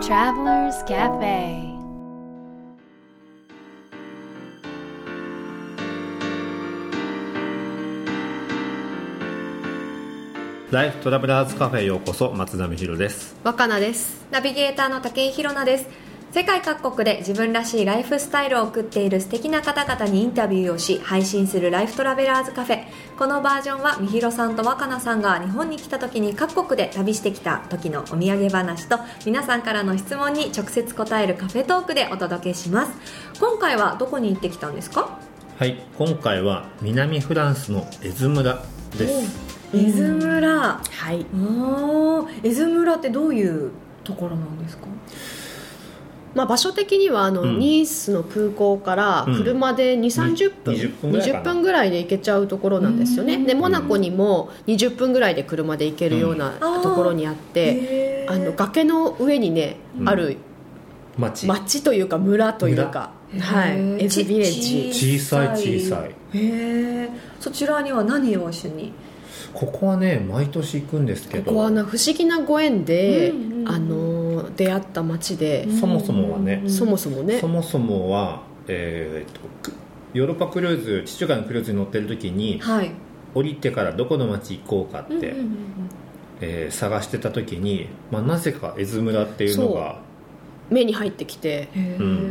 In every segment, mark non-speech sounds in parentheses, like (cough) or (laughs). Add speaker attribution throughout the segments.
Speaker 1: Travelers Cafe.
Speaker 2: ライフトラベラーズカフェへようこそ松並博です。
Speaker 3: 若菜です。
Speaker 4: ナビゲーターの武井宏奈です世界各国で自分らしいライフスタイルを送っている素敵な方々にインタビューをし配信するライフトラベラーズカフェ。このバージョンはみひろさんと若菜さんが日本に来た時に各国で旅してきた時のお土産話と皆さんからの質問に直接答えるカフェトークでお届けします。今回はどこに行ってきたんですか？
Speaker 2: はい今回は南フランスのエズ村です。
Speaker 4: 伊豆村。
Speaker 3: はい。
Speaker 4: おー伊豆村ってどういうところなんですか？
Speaker 3: まあ、場所的にはあの、
Speaker 2: うん。
Speaker 3: ニースの空港から
Speaker 2: うん。
Speaker 3: 車で2 3 0分、
Speaker 2: 20分ぐらいかな。
Speaker 3: 20分ぐらいで行けちゃうところなんですよね。でモナコにも20分ぐらいで車で行けるような
Speaker 4: うん。
Speaker 3: ところにあって、あの崖の上にね、
Speaker 2: うん。
Speaker 3: ある
Speaker 2: 町。
Speaker 3: 町というか村というか、はい、エズビレッジ。
Speaker 2: 小さい小さい。
Speaker 4: へえそちらには何を一緒に？
Speaker 2: ここはね毎年行くんですけど。
Speaker 3: ここはな不思議なご縁で、
Speaker 4: うんうんうん。
Speaker 3: あの出会った町で、
Speaker 2: そもそもはね。
Speaker 3: そもそもね。
Speaker 2: そもそもは、えーとくヨーロッパクルーズ地中海のクルーズに乗ってる時に
Speaker 4: はい。
Speaker 2: 降りてからどこの町行こうかって、
Speaker 4: うんうんうん
Speaker 2: えー探してた時に、まあ、なぜか絵津村っていうのが
Speaker 3: 目に入ってきて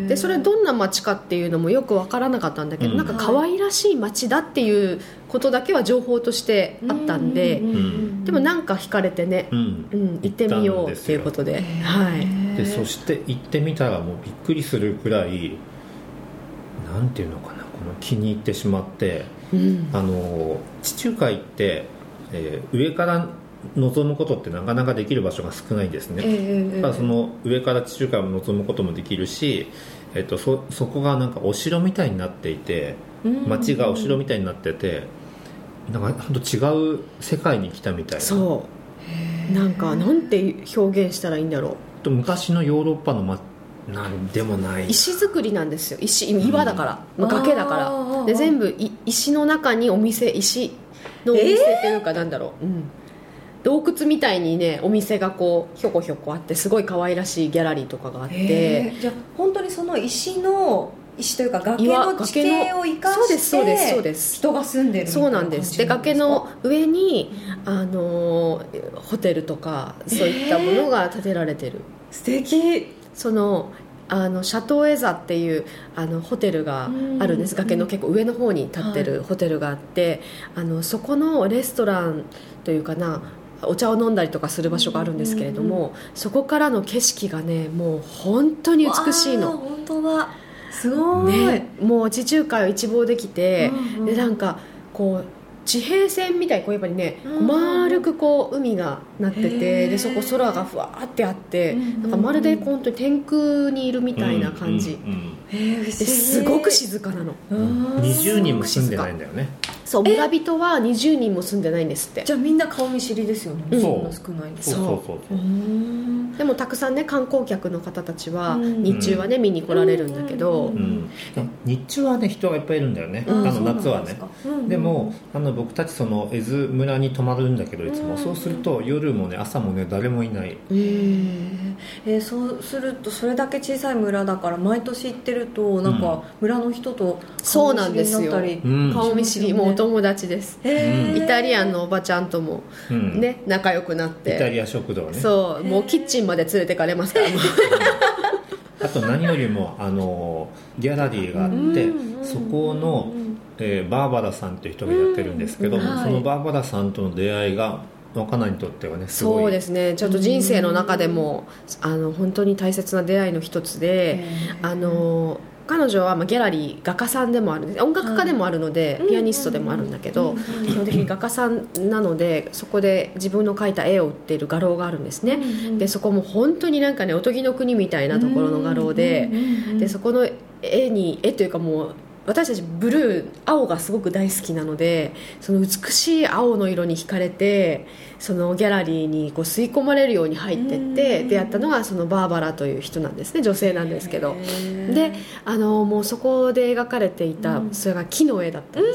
Speaker 3: でそれどんな町かっていうのもよく分からなかったんだけど、
Speaker 2: うん。
Speaker 3: なんか可愛らしい町だっていうことだけは情報としてあったんで、
Speaker 4: ううう
Speaker 3: でもなんか惹かれてね、
Speaker 2: うん。
Speaker 3: うん、行ってみようっていうことではい。
Speaker 2: でそして行ってみたらもうびっくりするくらいなんていうのかなこの気に入ってしまって
Speaker 3: うん。
Speaker 2: あの地中海って、えー上から望むことってなかなかできる場所が少ないんですね、
Speaker 4: ええ
Speaker 2: だからその上から地中海を望むこともできるし、えっと、そそこがなんかお城みたいになっていて街がお城みたいになっててなんか本当違う世界に来たみたいな。
Speaker 3: そう。なんかなんて表現したらいいんだろ
Speaker 2: と昔のヨーロッパの、ま、なんでもない。う
Speaker 3: 石造りなんですよ。石岩だから、まあ崖だから。で全部い石の中にお店石のお店というかなんだろう、うん洞窟みたいにねお店がこうひょこひょこあってすごい可愛らしいギャラリーとかがあって、
Speaker 4: じゃあ本当にその石の石というか崖
Speaker 3: 岩
Speaker 4: の地形を生か
Speaker 3: そうです
Speaker 4: して人が住んでる
Speaker 3: そ
Speaker 4: いうな
Speaker 3: なんです。で崖の上にあのーホテルとかそういったものが建てられてる、
Speaker 4: 素敵。
Speaker 3: そのあのシャトーエザっていうあのホテルがあるんです。
Speaker 4: うん。
Speaker 3: 崖の結構上の方に立ってるホテルがあって、あのそこのレストランというかなお茶を飲んだりとかする場所があるんですけれども、そこからの景色がねもう本当に美しいの。
Speaker 4: 本当だ。すごい、
Speaker 3: ね、もう地中海を一望できて、
Speaker 4: うんうん。
Speaker 3: でなんかこう地平線みたいにこうやっぱりね、丸くこう海がなっててでそこ空がふわーってあって、なんかまるで本当に天空にいるみたいな感じ、すごく静かなの。
Speaker 2: うん
Speaker 4: うん
Speaker 2: 20人も住んでないんだよね。
Speaker 3: そう村人は20人も住んでないんですって。
Speaker 4: じゃあみんな顔見知りですよね、
Speaker 2: うん。
Speaker 4: そんな少ないんです。
Speaker 2: そう。そうそう
Speaker 4: うーん
Speaker 3: でもたくさんね観光客の方たちは
Speaker 4: うん。
Speaker 3: 日中はね見に来られるんだけど、
Speaker 2: 日中はね人がいっぱいいるんだよね、
Speaker 3: うん。
Speaker 2: あの夏はね。
Speaker 4: で
Speaker 2: でもあの僕たちその絵津村に泊まるんだけどいつも、
Speaker 4: うん。
Speaker 2: そうすると夜もね朝もね誰もいない。
Speaker 3: うん
Speaker 4: えーそうするとそれだけ小さい村だから毎年行ってるとなんか村の人と
Speaker 3: そうなんですよ。
Speaker 4: 顔見知りになったり
Speaker 2: うん
Speaker 3: 顔見知りもうお友達です。
Speaker 4: へー。
Speaker 3: イタリアンのおばちゃんとも
Speaker 2: うん。
Speaker 3: ね仲良くなっ
Speaker 2: イタ
Speaker 3: て
Speaker 2: リア食堂ね。
Speaker 3: そうもうキッチンまで連れてかれますからもう。
Speaker 2: あと何よりもあのギャラリーがあって、
Speaker 4: うん。
Speaker 2: そこの、えーバーバラさんっていう人がやってるんですけど、
Speaker 4: うんはい。
Speaker 2: そのバーバラさんとの出会いが若菜にとってはねすごい。
Speaker 3: そうですね。ちょっと人生の中でもあの本当に大切な出会いの一つであの彼女はまあギャラリー画家さんでもあるんです。音楽家でもあるので、
Speaker 4: はい。
Speaker 3: ピアニストでもあるんだけど、
Speaker 4: うん
Speaker 3: 基本的に画家さんなのでそこで自分の描いた絵を売っている画廊があるんですね、
Speaker 4: うん
Speaker 3: でそこも本当になんかねおとぎの国みたいなところの画廊で、でそこの絵に絵というかもう私たちブルー青がすごく大好きなのでその美しい青の色に惹かれてそのギャラリーにこう吸い込まれるように入ってって
Speaker 4: うん。
Speaker 3: 出会ったのがそのバーバラという人なんですね。女性なんですけど。であのもうそこで描かれていた
Speaker 4: うん。
Speaker 3: それが木の絵だったんで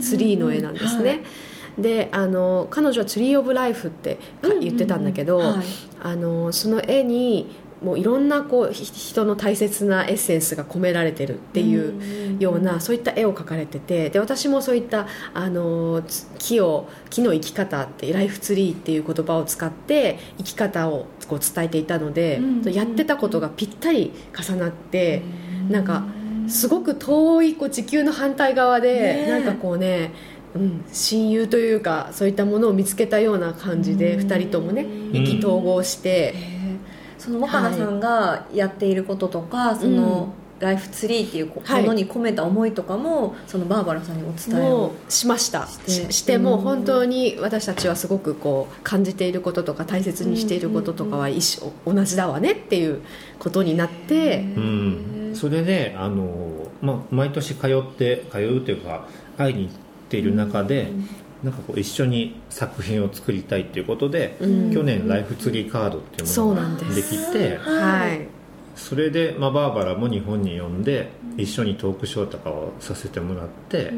Speaker 3: すツリーの絵なんですね、
Speaker 4: はい。
Speaker 3: であの彼女は「ツリー・オブ・ライフ」ってか言ってたんだけど、
Speaker 4: はい。
Speaker 3: あのその絵にもういろんなこうひ人の大切なエッセンスが込められてるっていうような、そういった絵を描かれててで私もそういったあのつ木を木の生き方ってライフツリーっていう言葉を使って生き方をこう伝えていたので、
Speaker 4: うん
Speaker 3: やってたことがぴったり重なって、なんかすごく遠いこう地球の反対側で、なんかこうね、うん、親友というかそういったものを見つけたような感じで、
Speaker 4: うん。
Speaker 3: 2人ともね
Speaker 4: うん。
Speaker 3: 意気投合して、
Speaker 4: その若菜さんがやっていることとか、そのライフツリーっていうものに込めた思いとかもそのバーバラさんにお伝え
Speaker 3: も
Speaker 4: を
Speaker 3: うしました。
Speaker 4: して。
Speaker 3: ししてもう
Speaker 4: うん。
Speaker 3: 本当に私たちはすごくこう感じていることとか大切にしていることとかは一緒同じだわねっていうことになって。
Speaker 2: うん、それであの、まあ、毎年通って通うというか会いに行っている中で、なんかこう一緒に作品を作りたいっていうことで、
Speaker 3: うん。
Speaker 2: 去年ライフツリーカードっていうものが
Speaker 3: で
Speaker 2: きて
Speaker 3: はい。
Speaker 2: それで、まあ、バーバラも日本に呼んで一緒にトークショーとかをさせてもらって、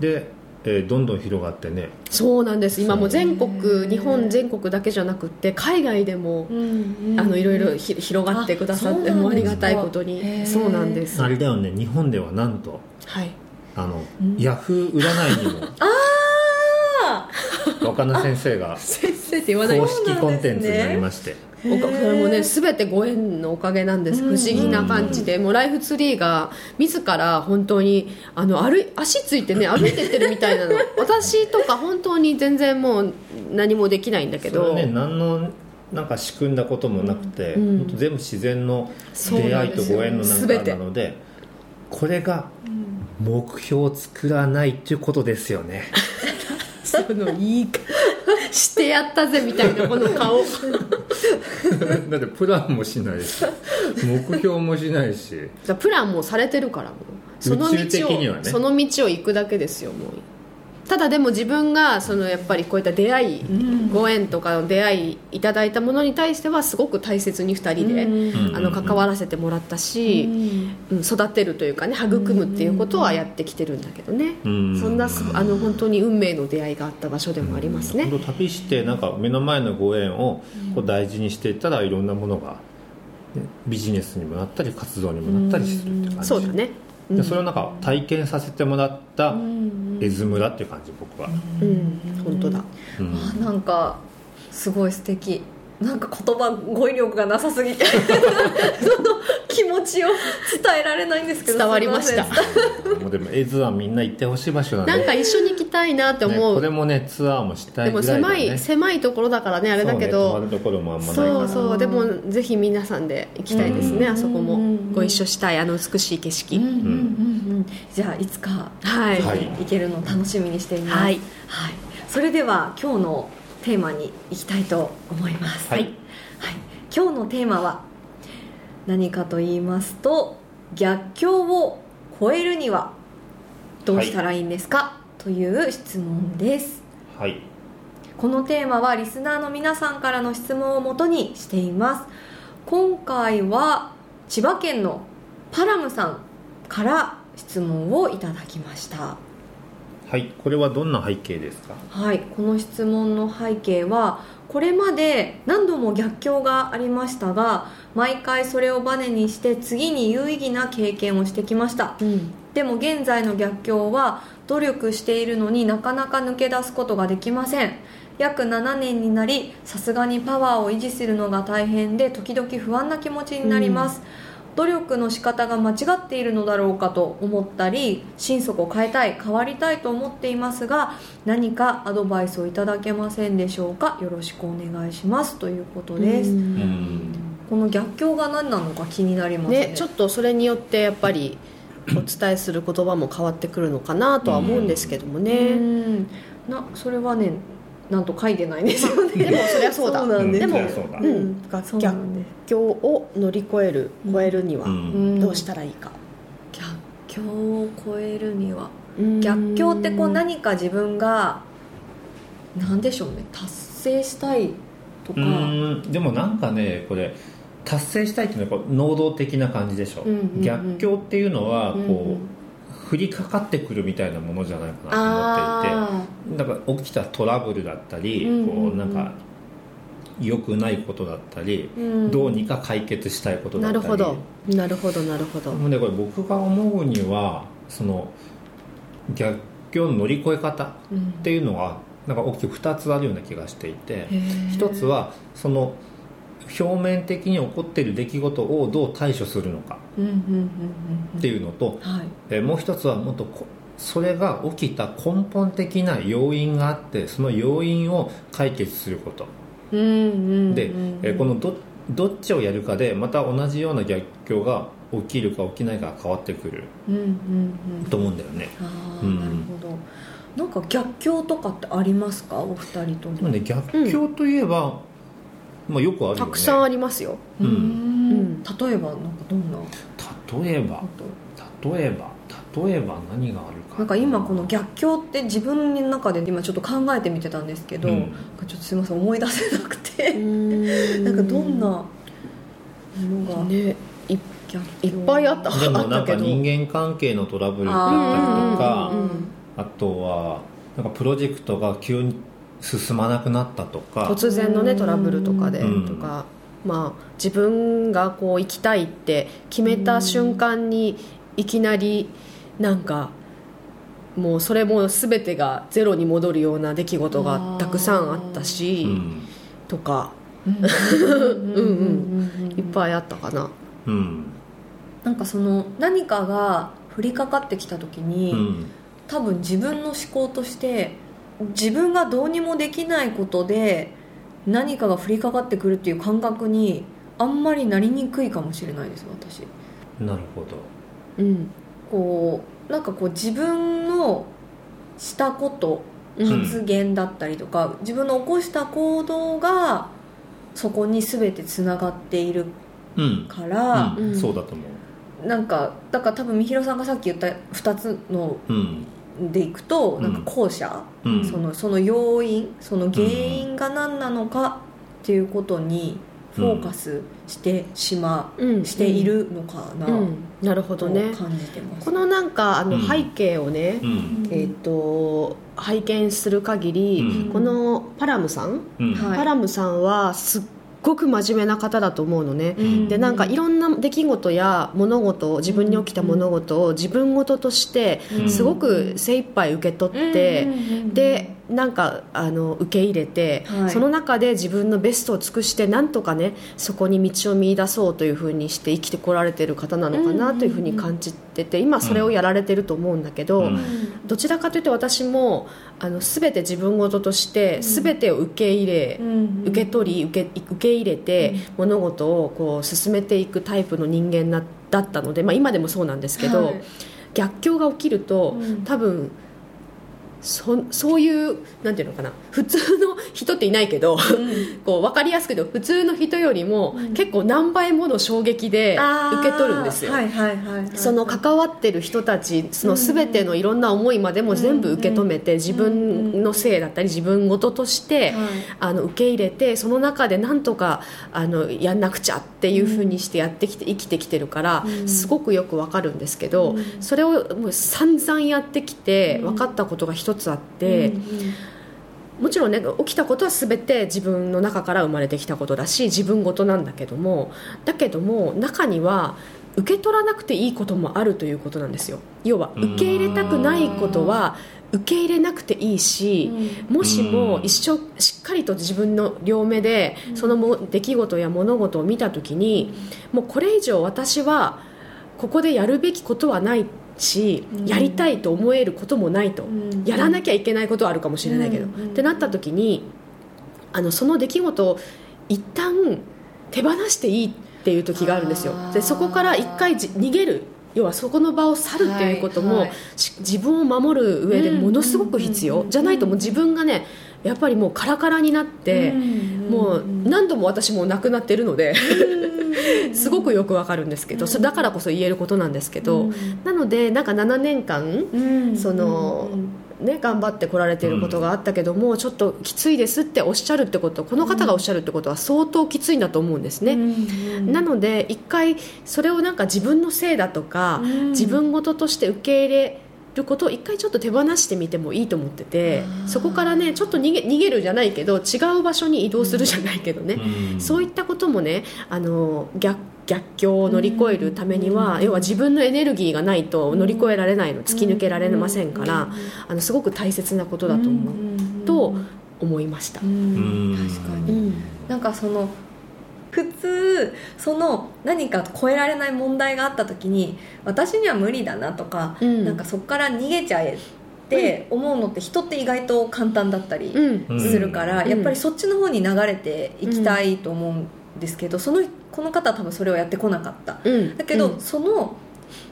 Speaker 2: で、えーどんどん広がってね。
Speaker 3: そうなんです。今もう全国日本全国だけじゃなくって海外でもあのいろいろひ広がってくださってもうありがたいことに。そうなんです。
Speaker 2: あれだよね。日本ではなんと
Speaker 3: はい。
Speaker 2: あの、ヤフー占いにも (laughs) 若菜先生が (laughs)
Speaker 3: 先生って言わない
Speaker 2: 公式コンテンツになりまして、
Speaker 3: それもね全てご縁のおかげなんです。不思議な感じで。もうライフツリーが自ら本当にあの歩い足ついてね歩いてってるみたいなの。(laughs) 私とか本当に全然もう何もできないんだけど。
Speaker 2: それはね何のなんか仕組んだこともなくて、
Speaker 3: うん。
Speaker 2: 本当全部自然の出会いとご縁のなん
Speaker 3: 全て
Speaker 2: かなのでこれが目標を作らないっていうことですよね
Speaker 3: そのいいかしてやったぜみたいなこの顔。(laughs)
Speaker 2: だってプランもしないし目標もしないし。
Speaker 3: プランもされてるからもう。その道を、
Speaker 2: ね。
Speaker 3: その道を行くだけですよもうただでも自分がそのやっぱりこういった出会い、ご縁とかの出会いいただいたものに対してはすごく大切に2人で、
Speaker 2: うん。
Speaker 3: あの関わらせてもらったし、うん。育てるというかね育むっていうことはやってきてるんだけどね、
Speaker 2: うん。
Speaker 3: そんなすあの本当に運命の出会いがあった場所でもありますね、
Speaker 2: 旅してなん。か目の前のご縁をこう大事にしていったらいろん。なものが、ねビジネスにもなったり活動にもなったりするって感じ
Speaker 3: そうだね
Speaker 2: でそれをなん。か体験させてもらった絵図村っていう感じ僕は、
Speaker 3: うん。本当だ。
Speaker 2: うん。
Speaker 4: あなんかすごい素敵。なんか言葉語彙力がなさすぎて。(laughs) その気持ちを伝えられないんですけど
Speaker 3: 伝わりました。
Speaker 2: もう (laughs) でも絵図はみんな行ってほしい場所なんで
Speaker 3: なんか一緒にたいなって
Speaker 2: ね
Speaker 3: 思う、
Speaker 2: これもねツアーもした
Speaker 3: でも
Speaker 2: いぐらいだ
Speaker 3: 狭い
Speaker 2: ね
Speaker 3: 狭いところだからねあれだけ
Speaker 2: そうね泊
Speaker 3: どそうそうでもぜひ皆さんで行きたいですね、
Speaker 2: うん。
Speaker 3: あそこも。
Speaker 4: うん
Speaker 3: ご一緒したいあの美しい景色、
Speaker 4: うん。うんうんうん。じゃあいつか
Speaker 3: はい、
Speaker 2: はい。
Speaker 4: 行けるのを楽しみにしています、
Speaker 3: はい。
Speaker 4: はい。それでは今日のテーマに行きたいと思います。
Speaker 2: はい。
Speaker 4: はい、今日のテーマは何かと言いますと逆境を超えるにはどうしたらいいんですか、という質問です。
Speaker 2: はい。
Speaker 4: このテーマはリスナーの皆さんからの質問をもとにしています。今回は千葉県のパラムさんから質問をいただきました。
Speaker 2: はい。これはどんな背景ですか？
Speaker 4: はい。この質問の背景はこれまで何度も逆境がありましたが毎回それをバネにして次に有意義な経験をしてきました。
Speaker 3: うん
Speaker 4: でも現在の逆境は努力しているのになかなか抜け出すことができません。約7年になりさすがにパワーを維持するのが大変で時々不安な気持ちになります、努力の仕方が間違っているのだろうかと思ったり心底変えたい変わりたいと思っていますが何かアドバイスをいただけませんでしょうか？よろしくお願いしますということです、
Speaker 2: うん。
Speaker 4: この逆境が何なのか気になりますね。
Speaker 3: ね、ちょっとそれによってやっぱりお伝えする言葉も変わってくるのかなとは思うんですけども
Speaker 4: う
Speaker 3: ね、
Speaker 4: ん。なそれはねなんと書いてないんですよね。
Speaker 3: でもそりゃそうだ。
Speaker 4: なんです。
Speaker 3: でも
Speaker 2: うん。
Speaker 3: 逆境を乗り越える超えるには
Speaker 2: うん。
Speaker 3: どうしたらいいか、
Speaker 4: 逆境を超えるには。
Speaker 3: うん。
Speaker 4: 逆境ってこう何か自分が何でしょうね。達成したいとか。
Speaker 2: うん。でもなんかねこれ達成したいっていうのはこう能動的な感じでしょ、
Speaker 4: う。んうんうん。
Speaker 2: 逆境っていうのはこう、
Speaker 4: うん。うん
Speaker 2: 降りかかってくるみたいなものじゃないかなと思っていて。
Speaker 4: あ
Speaker 2: だから起きたトラブルだったり、
Speaker 4: うんうんうん。
Speaker 2: こうなんか良くないことだったり、
Speaker 4: うん。
Speaker 2: どうにか解決したいことだったり。
Speaker 3: なるほど。なるほどなるほど。
Speaker 2: でこれ僕が思うにはその逆境の乗り越え方っていうのはなんか大きく2つあるような気がしていて。一つはその表面的に起こっている出来事をどう対処するのかっていうのと、
Speaker 4: はい
Speaker 2: えーもう一つはもっとこそれが起きた根本的な要因があってその要因を解決すること。で、えーこのどどっちをやるかでまた同じような逆境が起きるか起きないかが変わってくると思うんだよね、
Speaker 4: ああ、
Speaker 2: うん。
Speaker 4: なるほど。なんか逆境とかってありますか？お二人とも
Speaker 2: ね逆境といえば、まあ、よくあるよね。
Speaker 3: たくさんありますよ。
Speaker 2: うん。
Speaker 4: ん。例えばなんかどんな？
Speaker 2: 例えば例えば例えば何があるか。
Speaker 4: なんか今この逆境って自分の中で今ちょっと考えてみてたんですけど、
Speaker 2: うん。
Speaker 4: ちょっとすみません思い出せなくて、
Speaker 3: な
Speaker 4: なんかどんなものが？
Speaker 3: ね。いいっぱいあった。
Speaker 2: でもなんか人間関係のトラブルだったりとかあとはなんかプロジェクトが急に進まなくなったとか。
Speaker 3: 突然のねトラブルとかで
Speaker 2: うん。
Speaker 3: とか、まあ、自分がこう行きたいって決めた瞬間にいきなりなんかもうそれも全てがゼロに戻るような出来事がたくさんあったし、
Speaker 2: うん。
Speaker 3: とか。
Speaker 4: うんうん。
Speaker 3: うん。いっぱいあったかな。
Speaker 2: うん。
Speaker 4: なんかその何かが降りかかってきた時に、
Speaker 2: うん。
Speaker 4: 多分自分の思考として自分がどうにもできないことで何かが降りかかってくるっていう感覚にあんまりなりにくいかもしれないです私。
Speaker 2: なるほど。
Speaker 3: うん。
Speaker 4: こうなんかこう自分のしたこと
Speaker 2: うん。
Speaker 4: 発言だったりとか、自分の起こした行動がそこに全てつながっている
Speaker 2: うん
Speaker 4: から、
Speaker 2: うん。
Speaker 3: うん。
Speaker 2: そうだと思
Speaker 4: なんかだから多分みひろさんがさっき言った2つの
Speaker 2: ううん
Speaker 4: でいくと、
Speaker 2: うん。
Speaker 4: なんか後者、
Speaker 2: うん。
Speaker 4: そのその要因その原因が何なのかっていうことにフォーカスしてしまう、
Speaker 3: うん。
Speaker 4: しているのかな、
Speaker 3: うん。なるほ
Speaker 4: と
Speaker 3: どね。
Speaker 4: 感じてます。
Speaker 3: このなんかあの
Speaker 2: うん。
Speaker 3: 背景をね、
Speaker 2: うん。
Speaker 3: えー、と拝見する限り、
Speaker 2: うん。
Speaker 3: このパラムさん、パラムさんはすっごく真面目な方だと思うのね、
Speaker 4: うん。
Speaker 3: でなんかいろんな出来事や物事を自分に起きた物事を自分事として
Speaker 2: うん。
Speaker 3: すごく精一杯受け取って、でなんかあの受け入れて、
Speaker 4: はい。
Speaker 3: その中で自分のベストを尽くしてなんとかねそこに道を見出そうというふうにして生きてこられてる方なのかなというふうに感じてて今それをやられてると思うんだけど、
Speaker 2: うん。
Speaker 3: どちらかというと私もあの全て自分事として全てを受け入れ、受け取り受け受け入れて、物事をこう進めていくタイプの人間なだったので、まあ、今でもそうなんですけど、
Speaker 4: はい。
Speaker 3: 逆境が起きると、
Speaker 4: うん。
Speaker 3: 多分そそういうなんていうのかな普通の人っていないけど、(laughs) こう分かりやすく言うと普通の人よりも、結構何倍もの衝撃で受け取るんですよ。
Speaker 4: はいはいはいはい
Speaker 3: その関わってる人たちその全てのいろんな思いまでも全部受け止めて自分のせいだったり自分事として
Speaker 4: はい。
Speaker 3: あの受け入れてその中でなんとかあのやんなくちゃっていうふうにしてやってきて生きてきてるからすごくよくわかるんですけどそれをもう散々やってきて分かったことが一つあって。もちろんね起きたことは全て自分の中から生まれてきたことだし自分事なんだけどもだけども中には受け取らなくていいこともあるということなんですよ。要は受け入れたくないことは受け入れなくていいしもしも一生しっかりと自分の両目でそのも出来事や物事を見た時にもうこれ以上私はここでやるべきことはないしやりたいと思えることもないと。
Speaker 4: ん。
Speaker 3: やらなきゃいけないことはあるかもしれないけど、
Speaker 4: うん。
Speaker 3: ってなった時にあのその出来事を一旦手放していいっていう時があるんですよ。でそこから一回じ逃げる。要はそこの場を去るっていうことも、
Speaker 4: はいはい。
Speaker 3: し自分を守る上でものすごく必要、
Speaker 4: うん
Speaker 3: じゃないともう自分がねやっぱりもうカラカラになって、もう何度も私も亡くなってるので、すごくよくわかるんですけど、だからこそ言えることなんですけど、なのでなんか7年間、そのね、頑張ってこられていることがあったけども、ちょっときついですっておっしゃるってことこの方がおっしゃるってことは相当きついんだと思うんですね、なので一回それをなんか自分のせいだとか、
Speaker 4: うん。
Speaker 3: 自分事として受け入れることを一回ちょっと手放してみてもいいと思っててそこからねちょっと逃げ逃げるじゃないけど違う場所に移動するじゃないけどね、
Speaker 2: うん。
Speaker 3: そういったこともねあの逆逆境を乗り越えるためには、要は自分のエネルギーがないと乗り越えられないの突き抜けられませんから、あのすごく大切なことだと思う、と思いました。
Speaker 4: うん。
Speaker 2: うん。
Speaker 4: 確かに。
Speaker 3: うん。
Speaker 4: なんかその普通その何か超えられない問題があった時に私には無理だなとか、
Speaker 3: うん。
Speaker 4: なんかそこから逃げちゃえって思うのって人って意外と簡単だったりするから、
Speaker 3: うん。
Speaker 4: やっぱりそっちの方に流れていきたいと思うんですけど、そのこの方は多分それをやってこなかった。
Speaker 3: うん。
Speaker 4: だけど、
Speaker 3: うん。
Speaker 4: その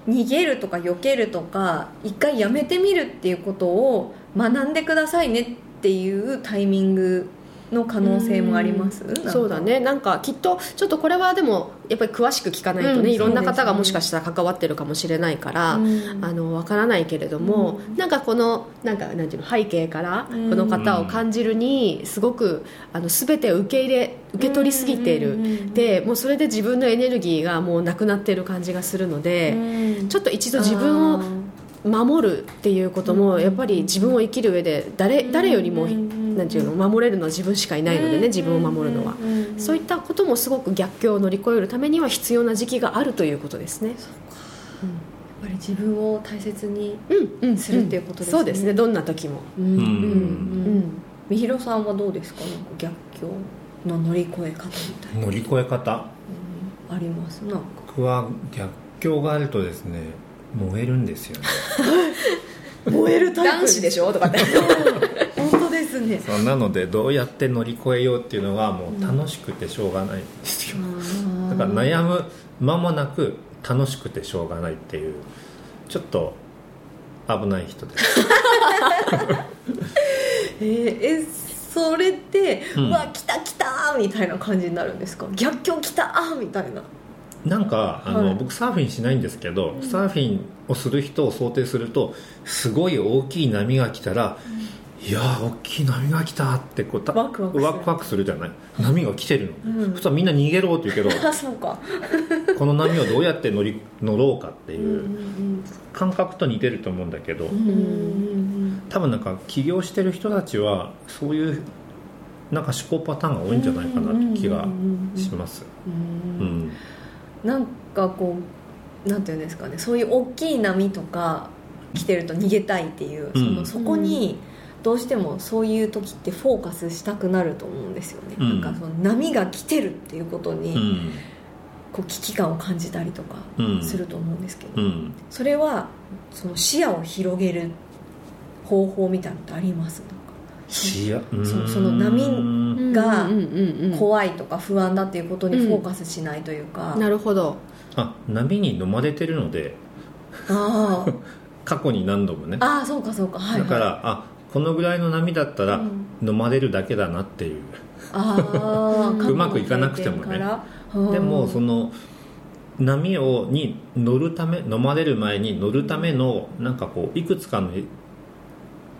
Speaker 4: 逃げるとか避けるとか一回やめてみるっていうことを学んでくださいねっていうタイミングの可能性もあります？
Speaker 3: そうだね。なんかきっとちょっとこれはでもやっぱり詳しく聞かないとね、
Speaker 4: うん
Speaker 3: いろんな方がもしかしたら関わってるかもしれないから、
Speaker 4: うん。
Speaker 3: あのわからないけれども、
Speaker 4: うん。
Speaker 3: なんかこのなんかなんていうの背景からこ
Speaker 4: うん。
Speaker 3: の方を感じるにすごくあの全てを受け入れ受け取りすぎている、でもうそれで自分のエネルギーがもうなくなっている感じがするので、
Speaker 4: うん。
Speaker 3: ちょっと一度自分を守るっていうこともやっぱり自分を生きる上で誰誰よりもなんていうの守れるのは自分しかいないのでね自分を守るのは。そういったこともすごく逆境を乗り越えるためには必要な時期があるということですね。
Speaker 4: やっぱり自分を大切に
Speaker 3: うんうん
Speaker 4: するっていうことですね。
Speaker 3: そうですね。どんな時も。
Speaker 4: うんうん
Speaker 2: うん。
Speaker 3: うん。
Speaker 4: みひろさんはどうですか？なんか逆境の乗り越え方みたいな、
Speaker 2: 乗り越え方？
Speaker 4: うん。あります？なんか。
Speaker 2: 僕は逆境があるとですね燃えるんですよね。(laughs)
Speaker 4: 燃える
Speaker 3: 男子でしょ？とかって。(laughs)
Speaker 4: ですね。
Speaker 2: そうなのでどうやって乗り越えようっていうのがもう楽しくてしょうがないんですよ。だから悩む間もなく楽しくてしょうがないっていう。ちょっと危ない人です。(laughs)
Speaker 4: えーえそれって、う
Speaker 2: うん
Speaker 4: わ来た来たみたいな感じになるんですか？逆境来たみたいな。
Speaker 2: なんかあの、
Speaker 4: はい。
Speaker 2: 僕サーフィンしないんですけど、サーフィンをする人を想定するとすごい大きい波が来たら、いやー大きい波が来たってこうた
Speaker 4: ワクワクする。
Speaker 2: ワクワクするじゃない？波が来てるの、
Speaker 4: うん。
Speaker 2: そしたらみんな逃げろって言うけど
Speaker 4: あそうか。(laughs)
Speaker 2: この波をどうやって乗り乗ろうかって
Speaker 4: うん
Speaker 2: いう感覚と似てると思うんだけど、
Speaker 4: うんうんうん
Speaker 2: 多分なんか起業してる人たちはそういうなんか思考パターンが多いんじゃないかなって気がします。
Speaker 4: うん。うん。
Speaker 2: うん
Speaker 4: なんかこうなんていうんですかね。そういう大きい波とか来てると逃げたいっていう、
Speaker 2: うん。
Speaker 4: そのそこにどうしてもそういう時ってフォーカスしたくなると思うんですよね、
Speaker 2: うん。
Speaker 4: なんかその波が来てるっていうことに、
Speaker 2: うん。
Speaker 4: こう危機感を感じたりとか
Speaker 2: うん。
Speaker 4: すると思うんですけど、
Speaker 2: うん。
Speaker 4: それはその視野を広げる方法みたいなのってあります？
Speaker 2: 視野？
Speaker 4: そその波
Speaker 2: うん
Speaker 4: が怖いとか不安だっていうことにフォーカスしないというか、
Speaker 3: なるほど。
Speaker 2: あ波に飲まれてるので。
Speaker 4: あー。(laughs)
Speaker 2: 過去に何度もね。
Speaker 4: あーそうかそうか。はい、はい、
Speaker 2: だからあこのぐらいの波だったら
Speaker 4: うん。
Speaker 2: 飲まれるだけだなっていう、
Speaker 4: あー (laughs)
Speaker 2: うまくいかなくてもね。でもその波をに乗るため飲まれる前に乗るためのなんかこういくつかの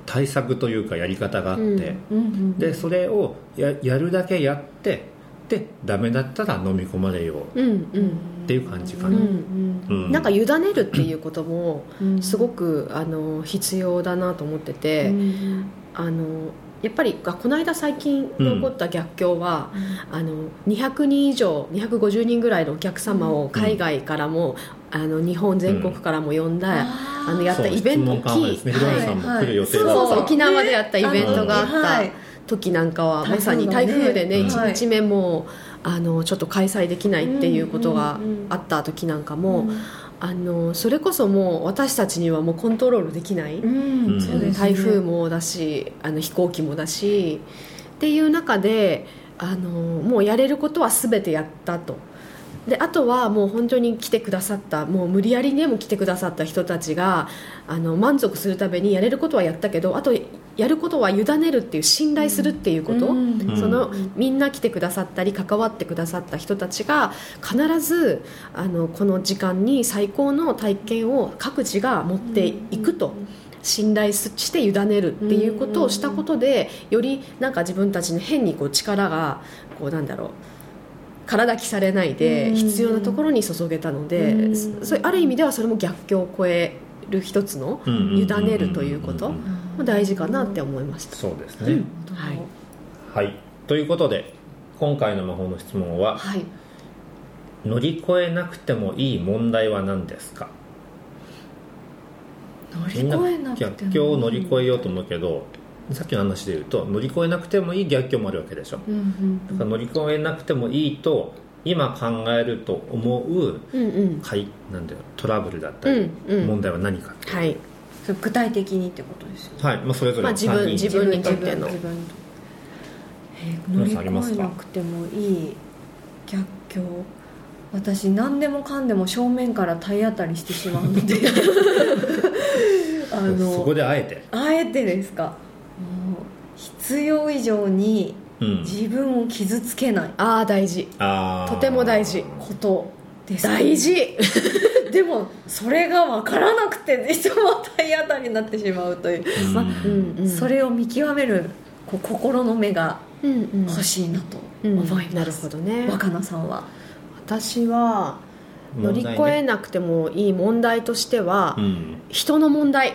Speaker 2: 対策というかやり方があって、
Speaker 3: うん。
Speaker 4: うん。うん。
Speaker 2: でそれをややるだけやってでダメだったら飲み込まれよう。
Speaker 3: うん。うん。
Speaker 2: っていう感じか
Speaker 3: う
Speaker 2: な、
Speaker 3: ん。
Speaker 2: うん。
Speaker 3: なんか委ねるっていうことも
Speaker 4: うん。
Speaker 3: すごくあの必要だなと思ってて、
Speaker 4: うん
Speaker 3: あのやっぱりあこの間最近起こった逆境は、あの200人以上250人ぐらいのお客様を海外からも、あの日本全国からも呼んだ、
Speaker 4: あ
Speaker 3: あのやったイベント
Speaker 2: ね。
Speaker 3: 大きい。
Speaker 2: 広瀬さんも来る予定だった、
Speaker 3: そうそう沖縄でやったイベントがあっ
Speaker 4: はい。
Speaker 3: た時なんかはまさに台
Speaker 4: 台風
Speaker 3: でね
Speaker 2: うん。
Speaker 3: 1日目もあのちょっと開催できないっていうことが
Speaker 4: うんうんうん
Speaker 3: あった時なんかも、
Speaker 4: うん。
Speaker 3: あのそれこそもう私たちにはもうコントロールできない、
Speaker 4: うん。ね。
Speaker 3: 台風もだしあの飛行機もだしっていう中であのもうやれることは全てやったと。であとはもう本当に来てくださったもう無理やりでも来てくださった人たちがあの満足するためにやれることはやったけどあとやることは委ねるっていう信頼するっていうこと、
Speaker 4: うん。
Speaker 3: そのみんな来てくださったり関わってくださった人たちが必ずあのこの時間に最高の体験を各自が持っていくと。信頼して委ねるっていうことをしたことでよりなんか自分たちの変にこう力がこうなんだろう空だきされないで
Speaker 4: うん。
Speaker 3: 必要なところに注げたので
Speaker 4: うん。
Speaker 3: それある意味ではそれも逆境を超える一つの委ねるということ。も大事かなって思いました。
Speaker 2: そうですね、
Speaker 3: はい。
Speaker 2: はい。ということで今回の魔法の質問は
Speaker 4: はい。
Speaker 2: 乗り越えなくてもいい問題は何ですか？
Speaker 4: 乗り
Speaker 2: みんな
Speaker 4: 越えなくても
Speaker 2: 逆境を乗り越えようと思うけどさっきの話で言うと乗り越えなくてもいい逆境もあるわけでしょ。
Speaker 4: うんうん
Speaker 2: だから乗り越えなくてもいいと今考えると思う
Speaker 3: うんうん。
Speaker 2: かい。なんだよ。トラブルだったり、
Speaker 3: うんうん。
Speaker 2: 問題は何か、
Speaker 3: はい
Speaker 4: それ具体的にってことですよね。
Speaker 2: はいまあ、それぞれ
Speaker 3: まあ自分自分にとっての。
Speaker 4: 自分に乗り越えなくてもいい逆境。私何でもかんでも正面から体当たりしてしまうので。(laughs) あの
Speaker 2: そこであえて、
Speaker 4: あえてですか？もう必要以上に
Speaker 2: うん、
Speaker 4: 自分を傷つけない。
Speaker 3: ああ大事。とても大事。
Speaker 4: ことです。ね
Speaker 3: 大事 (laughs)
Speaker 4: でもそれが分からなくていつも体当たりになってしまうという、
Speaker 2: うん。
Speaker 4: まあ
Speaker 3: うんうん。
Speaker 4: それを見極めるこう心の目が
Speaker 3: うんうん。
Speaker 4: 欲しいなと
Speaker 3: うん
Speaker 4: 思います、
Speaker 3: なるほどね。
Speaker 4: 若菜さんは。
Speaker 3: 私は乗り越えなくてもいい問題としては、
Speaker 2: うん。
Speaker 3: 人の問題。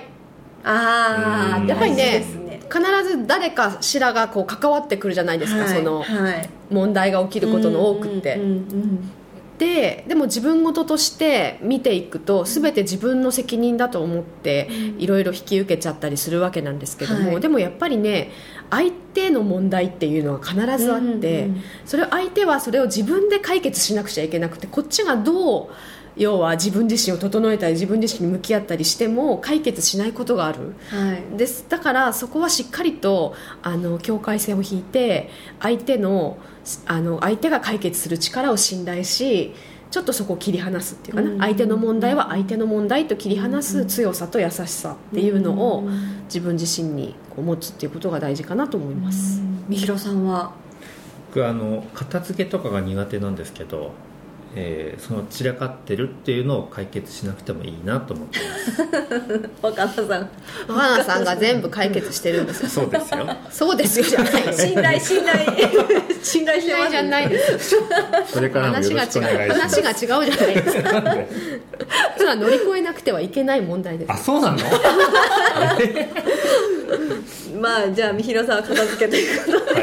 Speaker 4: あ
Speaker 2: うん。
Speaker 3: やっぱりね必ず誰かしらがこう関わってくるじゃないですか、
Speaker 4: はい
Speaker 3: その
Speaker 4: はい。
Speaker 3: 問題が起きることの多くって、
Speaker 4: うんうんうん
Speaker 3: ででも自分事として見ていくと全て自分の責任だと思っていろいろ引き受けちゃったりするわけなんですけども、
Speaker 4: はい。
Speaker 3: でもやっぱりね相手の問題っていうのは必ずあって、
Speaker 4: うんうん。
Speaker 3: それを相手はそれを自分で解決しなくちゃいけなくてこっちがどう要は自分自身を整えたり自分自身に向き合ったりしても解決しないことがある。
Speaker 4: はい。
Speaker 3: ですだからそこはしっかりとあの境界線を引いて相手のあの相手が解決する力を信頼しちょっとそこを切り離すっていうかな、
Speaker 4: うん。
Speaker 3: 相手の問題は相手の問題と切り離す強さと優しさっていうのを自分自身にこう持つっていうことが大事かなと思います、
Speaker 4: みひろさんは？
Speaker 2: 僕あの片付けとかが苦手なんですけど、えーその散らかってるっていうのを解決しなくてもいいなと思ってます。(laughs)
Speaker 4: 若菜さん。
Speaker 3: 若菜さんが全部解決してるんですよ。
Speaker 2: そうですよ。
Speaker 3: そうですよじゃない
Speaker 4: 信頼信頼。信頼してます
Speaker 3: じゃないです
Speaker 2: それからもよろ
Speaker 3: 話が
Speaker 2: しくお願い
Speaker 3: 違う
Speaker 2: します。
Speaker 3: 話が違う。じゃないですか。それは乗り越えなくてはいけない問題です。
Speaker 2: あそうなの？(laughs) (laughs)
Speaker 4: まあじゃあみひろさんは片付けということで。
Speaker 2: はい